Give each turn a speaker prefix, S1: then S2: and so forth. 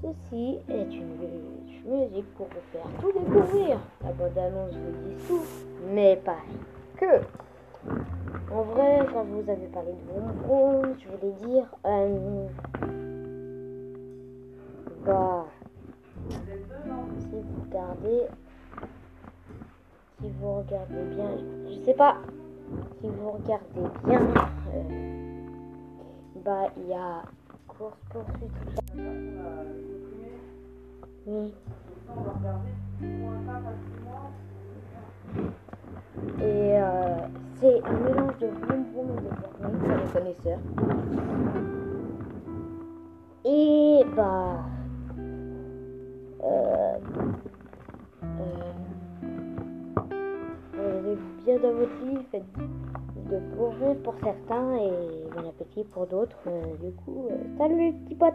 S1: Ceci est une musique pour vous faire tout découvrir. La bande-annonce vous dit tout, mais pas que. En vrai, quand vous avez parlé de Vroom je voulais dire... Euh, bah... Si vous regardez... Si vous regardez bien... Je sais pas. Si vous regardez bien... Euh, bah, il y a course poursuite ça. Oui. Et euh, c'est un mélange de vroom vroom et de Fortnite pour les connaisseurs. Et bah. Bien dans votre lit, faites de pour certains et bon appétit pour d'autres. Euh, du coup, euh, salut les petits potes